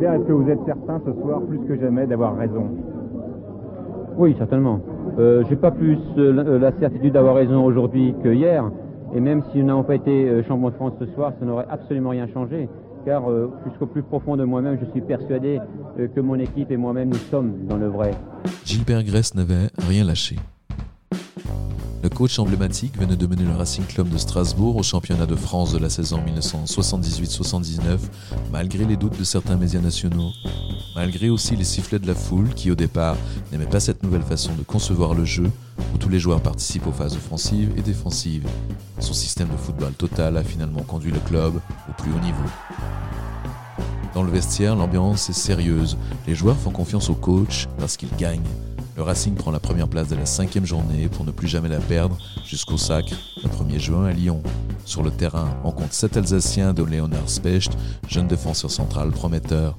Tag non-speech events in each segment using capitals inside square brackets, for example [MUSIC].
Gilbert, est-ce que vous êtes certain ce soir, plus que jamais, d'avoir raison Oui, certainement. Euh, J'ai pas plus euh, la certitude d'avoir raison aujourd'hui que hier. Et même si nous n'avons pas été euh, champion de France ce soir, ça n'aurait absolument rien changé. Car euh, jusqu'au plus profond de moi-même, je suis persuadé euh, que mon équipe et moi-même, nous sommes dans le vrai. Gilbert Gress n'avait rien lâché. Le coach emblématique venait de mener le Racing Club de Strasbourg au championnat de France de la saison 1978-79, malgré les doutes de certains médias nationaux, malgré aussi les sifflets de la foule qui au départ n'aimait pas cette nouvelle façon de concevoir le jeu, où tous les joueurs participent aux phases offensives et défensives. Son système de football total a finalement conduit le club au plus haut niveau. Dans le vestiaire, l'ambiance est sérieuse. Les joueurs font confiance au coach parce qu'il gagne. Le Racing prend la première place de la cinquième journée pour ne plus jamais la perdre jusqu'au sacre le 1er juin à Lyon. Sur le terrain, on compte 7 Alsaciens de Léonard Specht, jeune défenseur central prometteur.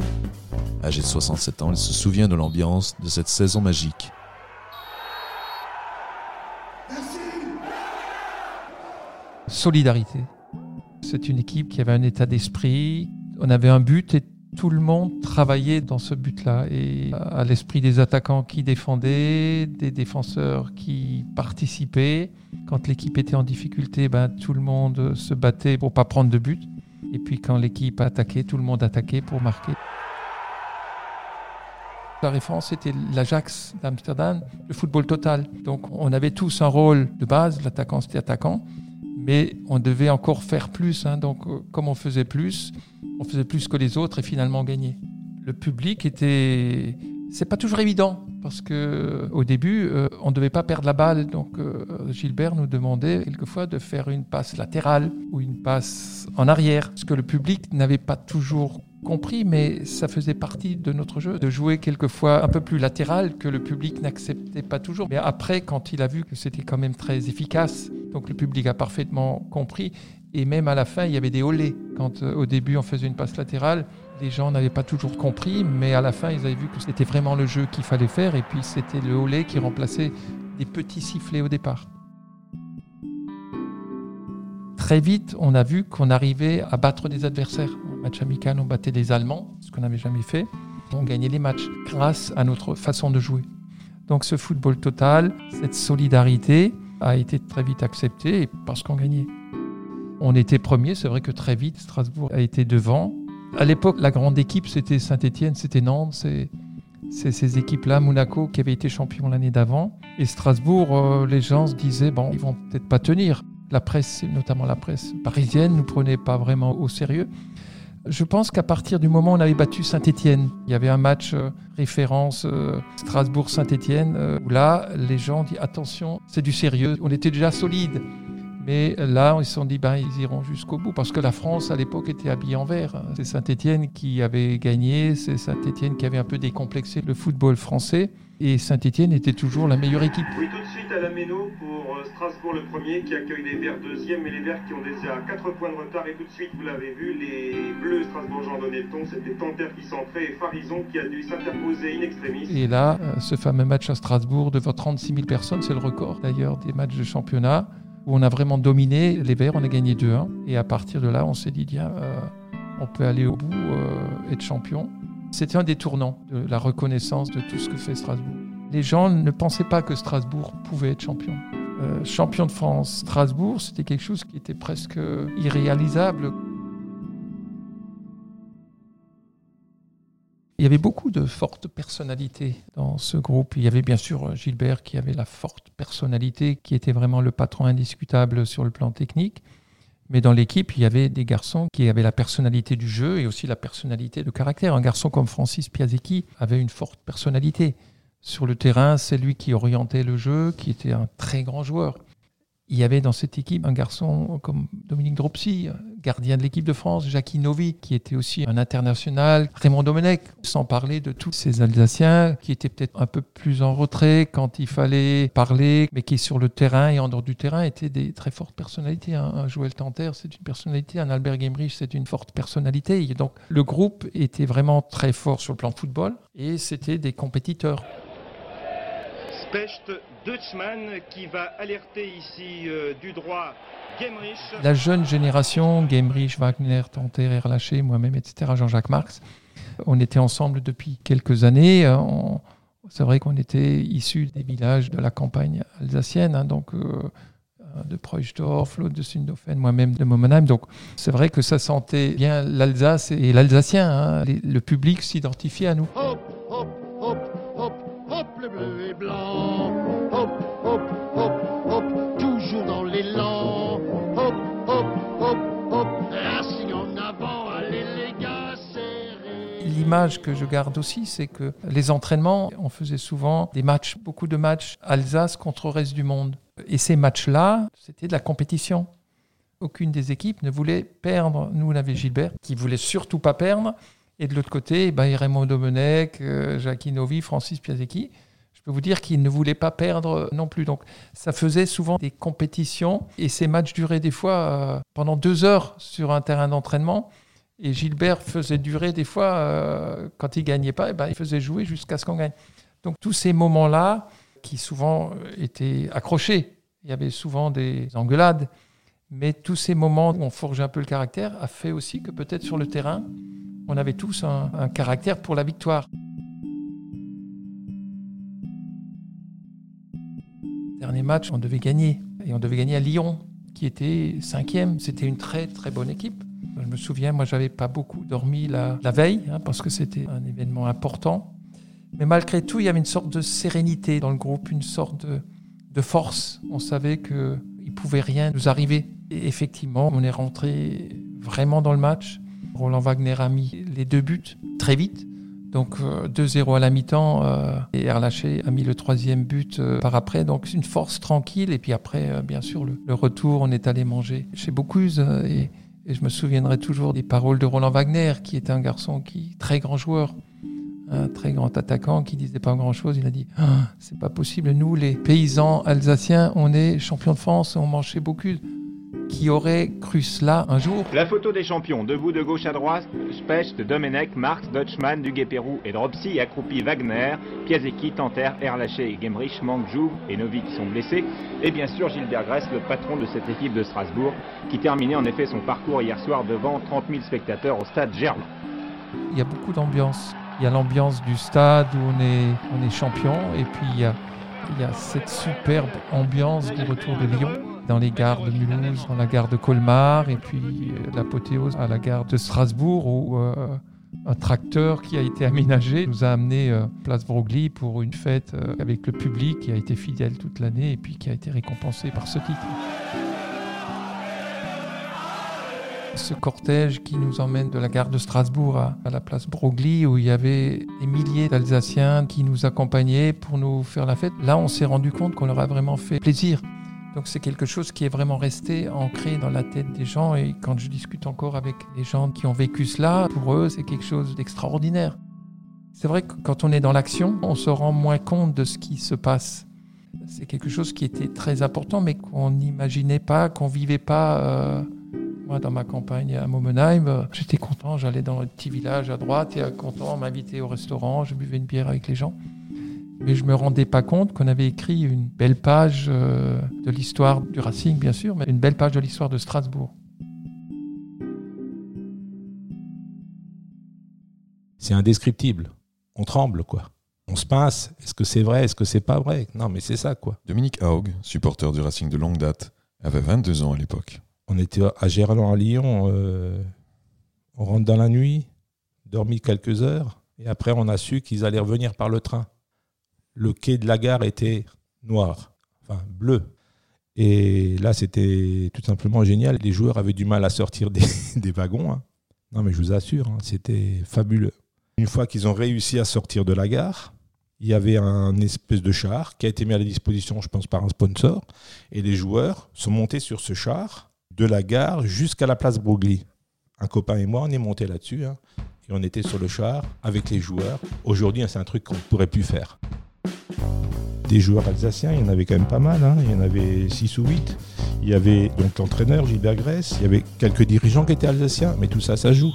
Âgé de 67 ans, il se souvient de l'ambiance de cette saison magique. Solidarité. C'est une équipe qui avait un état d'esprit. On avait un but et tout le monde travaillait dans ce but-là. Et à l'esprit des attaquants qui défendaient, des défenseurs qui participaient. Quand l'équipe était en difficulté, ben, tout le monde se battait pour pas prendre de but. Et puis quand l'équipe attaquait, tout le monde attaquait pour marquer. La référence, c'était l'Ajax d'Amsterdam, le football total. Donc on avait tous un rôle de base, l'attaquant c'était attaquant, mais on devait encore faire plus. hein. Donc euh, comme on faisait plus, on faisait plus que les autres et finalement on gagnait. Le public était... C'est pas toujours évident parce que au début, euh, on ne devait pas perdre la balle. Donc euh, Gilbert nous demandait quelquefois de faire une passe latérale ou une passe en arrière, ce que le public n'avait pas toujours compris, mais ça faisait partie de notre jeu, de jouer quelquefois un peu plus latéral que le public n'acceptait pas toujours. Mais après, quand il a vu que c'était quand même très efficace, donc le public a parfaitement compris. Et même à la fin, il y avait des olés. Quand euh, au début on faisait une passe latérale, les gens n'avaient pas toujours compris, mais à la fin, ils avaient vu que c'était vraiment le jeu qu'il fallait faire. Et puis c'était le olé qui remplaçait des petits sifflets au départ. Très vite, on a vu qu'on arrivait à battre des adversaires. Match amical, on battait les Allemands, ce qu'on n'avait jamais fait. On gagnait les matchs grâce à notre façon de jouer. Donc ce football total, cette solidarité a été très vite acceptée parce qu'on gagnait. On était premier, c'est vrai que très vite, Strasbourg a été devant. À l'époque, la grande équipe, c'était Saint-Etienne, c'était Nantes, c'est ces équipes-là, Monaco qui avait été champion l'année d'avant. Et Strasbourg, euh, les gens se disaient, bon, ils vont peut-être pas tenir. La presse, notamment la presse parisienne, ne prenait pas vraiment au sérieux. Je pense qu'à partir du moment où on avait battu Saint-Etienne, il y avait un match euh, référence euh, Strasbourg-Saint-Etienne, euh, où là, les gens disent attention, c'est du sérieux. On était déjà solide. Mais là, ils se sont dit, ben, ils iront jusqu'au bout. Parce que la France, à l'époque, était habillée en vert. C'est Saint-Etienne qui avait gagné. C'est Saint-Etienne qui avait un peu décomplexé le football français. Et Saint-Etienne était toujours la meilleure équipe. Oui, tout de suite à la Méno pour euh, Strasbourg le premier qui accueille les Verts deuxième et les Verts qui ont déjà 4 points de retard. Et tout de suite, vous l'avez vu, les Bleus strasbourgeois en donnaient le ton. C'était Tanter qui centrait et Farison qui a dû s'interposer in extremis. Et là, euh, ce fameux match à Strasbourg devant 36 000 personnes, c'est le record d'ailleurs des matchs de championnat où on a vraiment dominé les Verts, on a gagné 2-1. Et à partir de là, on s'est dit, tiens, euh, on peut aller au bout, euh, être champion. C'était un des tournants de la reconnaissance de tout ce que fait Strasbourg. Les gens ne pensaient pas que Strasbourg pouvait être champion. Euh, champion de France, Strasbourg, c'était quelque chose qui était presque irréalisable. Il y avait beaucoup de fortes personnalités dans ce groupe. Il y avait bien sûr Gilbert qui avait la forte personnalité, qui était vraiment le patron indiscutable sur le plan technique. Mais dans l'équipe, il y avait des garçons qui avaient la personnalité du jeu et aussi la personnalité de caractère. Un garçon comme Francis Piazecki avait une forte personnalité. Sur le terrain, c'est lui qui orientait le jeu, qui était un très grand joueur. Il y avait dans cette équipe un garçon comme Dominique Dropsy, gardien de l'équipe de France, Jackie Novi, qui était aussi un international, Raymond Domenech, sans parler de tous ces Alsaciens qui étaient peut-être un peu plus en retrait quand il fallait parler, mais qui sur le terrain et en dehors du terrain étaient des très fortes personnalités. Un Joël Tanter, c'est une personnalité, un Albert Gemrich, c'est une forte personnalité. Donc le groupe était vraiment très fort sur le plan football et c'était des compétiteurs. Deutschmann qui va alerter ici euh, du droit Gemrich. La jeune génération, Gemrich, Wagner, Tanter, Erlaché, moi-même, etc., Jean-Jacques Marx, on était ensemble depuis quelques années. Euh, c'est vrai qu'on était issus des villages de la campagne alsacienne, hein, donc euh, de Preuchdorf, l'autre de Sundofen, moi-même de Momenheim. Donc c'est vrai que ça sentait bien l'Alsace et l'Alsacien. Hein. Le public s'identifiait à nous. Hop, que je garde aussi, c'est que les entraînements, on faisait souvent des matchs, beaucoup de matchs Alsace contre le reste du monde. Et ces matchs-là, c'était de la compétition. Aucune des équipes ne voulait perdre. Nous, on avait Gilbert qui voulait surtout pas perdre. Et de l'autre côté, ben, Raymond Domenech, euh, Jackie Novi, Francis Piasecki. Je peux vous dire qu'ils ne voulaient pas perdre non plus. Donc ça faisait souvent des compétitions et ces matchs duraient des fois euh, pendant deux heures sur un terrain d'entraînement. Et Gilbert faisait durer des fois, euh, quand il gagnait pas, eh ben, il faisait jouer jusqu'à ce qu'on gagne. Donc tous ces moments-là, qui souvent étaient accrochés, il y avait souvent des engueulades, mais tous ces moments où on forgeait un peu le caractère a fait aussi que peut-être sur le terrain, on avait tous un caractère pour la victoire. Dernier match, on devait gagner. Et on devait gagner à Lyon, qui était cinquième. C'était une très très bonne équipe. Je me souviens, moi, j'avais pas beaucoup dormi la, veille, hein, parce que c'était un événement important. Mais malgré tout, il y avait une sorte de sérénité dans le groupe, une sorte de, force. On savait qu'il ne pouvait rien nous arriver. Et effectivement, on est rentré vraiment dans le match. Roland Wagner a mis les deux buts très vite. Donc euh, 2-0 à la mi-temps euh, et Erlaché a mis le troisième but euh, par après. Donc une force tranquille. Et puis après, euh, bien sûr, le, retour, on est allé manger chez Bocuse. euh, et je me souviendrai toujours des paroles de Roland Wagner, qui était un garçon qui très grand joueur, un très grand attaquant qui disait pas grand chose. Il a dit Ah, c'est pas possible. Nous, les paysans alsaciens, on est champions de France, on mange chez Bocuse. Qui aurait cru cela un jour La photo des champions, debout de gauche à droite, Specht, Domenech, Marx, Dutchman, Duguay-Pérou et Dropsy, accroupi Wagner, Piasecki, Tanter, Erlaché Gemrich, Mangjou et Novi qui sont blessés, et bien sûr Gilbert Gress, le patron de cette équipe de Strasbourg, qui terminait en effet son parcours hier soir devant 30 000 spectateurs au stade Gerland. il y a beaucoup d'ambiance. Il y a l'ambiance du stade où on est, on est champion, et puis il y, a, il y a cette superbe ambiance du retour de Lyon, dans les gares de Mulhouse, dans la gare de Colmar, et puis euh, l'apothéose à la gare de Strasbourg, où euh, un tracteur qui a été aménagé nous a amené euh, place Broglie pour une fête euh, avec le public qui a été fidèle toute l'année et puis qui a été récompensé par ce titre. Ce cortège qui nous emmène de la gare de Strasbourg à, à la place Broglie, où il y avait des milliers d'Alsaciens qui nous accompagnaient pour nous faire la fête, là on s'est rendu compte qu'on leur a vraiment fait plaisir. Donc c'est quelque chose qui est vraiment resté ancré dans la tête des gens et quand je discute encore avec les gens qui ont vécu cela, pour eux c'est quelque chose d'extraordinaire. C'est vrai que quand on est dans l'action, on se rend moins compte de ce qui se passe. C'est quelque chose qui était très important mais qu'on n'imaginait pas, qu'on vivait pas. euh, moi, dans ma campagne à Momenheim, j'étais content, j'allais dans le petit village à droite et euh, content, on m'invitait au restaurant, je buvais une bière avec les gens. Mais je me rendais pas compte qu'on avait écrit une belle page euh, de l'histoire du Racing, bien sûr, mais une belle page de l'histoire de Strasbourg. C'est indescriptible. On tremble, quoi. On se pince. Est-ce que c'est vrai? Est-ce que c'est pas vrai? Non, mais c'est ça, quoi. Dominique Haug, supporter du Racing de longue date, avait 22 ans à l'époque. On était à Gerland, à Lyon. euh, on rentre dans la nuit, dormi quelques heures, et après on a su qu'ils allaient revenir par le train. Le quai de la gare était noir, enfin bleu. Et là, c'était tout simplement génial. Les joueurs avaient du mal à sortir [LAUGHS] des, wagons. hein. Non, mais je vous assure, hein, c'était fabuleux. Une fois qu'ils ont réussi à sortir de la gare, il y avait un espèce de char qui a été mis à la disposition, je pense, par un sponsor. Et les joueurs sont montés sur ce char de la gare jusqu'à la place Broglie. Un copain et moi, on est montés là-dessus. hein, et on était sur le char avec les joueurs. Aujourd'hui, c'est un truc qu'on ne pourrait plus faire. Des joueurs alsaciens, il y en avait quand même pas mal. hein. Il y en avait 6 ou 8. Il y avait donc l'entraîneur Gilbert Grèce. Il y avait quelques dirigeants qui étaient alsaciens. Mais tout ça, ça joue.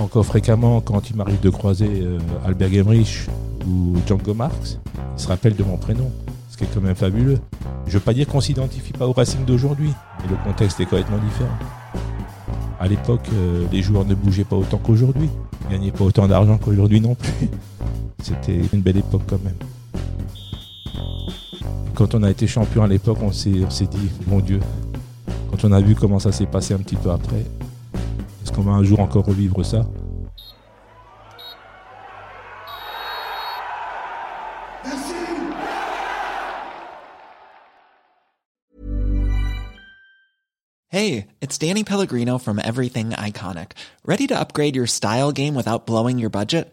Encore fréquemment, quand il m'arrive de croiser euh, Albert Gemrich ou Django Marx, ils se rappellent de mon prénom, ce qui est quand même fabuleux. Je ne veux pas dire qu'on s'identifie pas au Racing d'aujourd'hui, mais le contexte est complètement différent. À l'époque, euh, les joueurs ne bougeaient pas autant qu'aujourd'hui, gagnaient pas autant d'argent qu'aujourd'hui non plus. [LAUGHS] C'était une belle époque quand même. Quand on a été champion à l'époque, on s'est dit, mon Dieu, quand on a vu comment ça s'est passé un petit peu après, est-ce qu'on va un jour encore revivre ça? Hey, it's Danny Pellegrino from Everything Iconic. Ready to upgrade your style game without blowing your budget?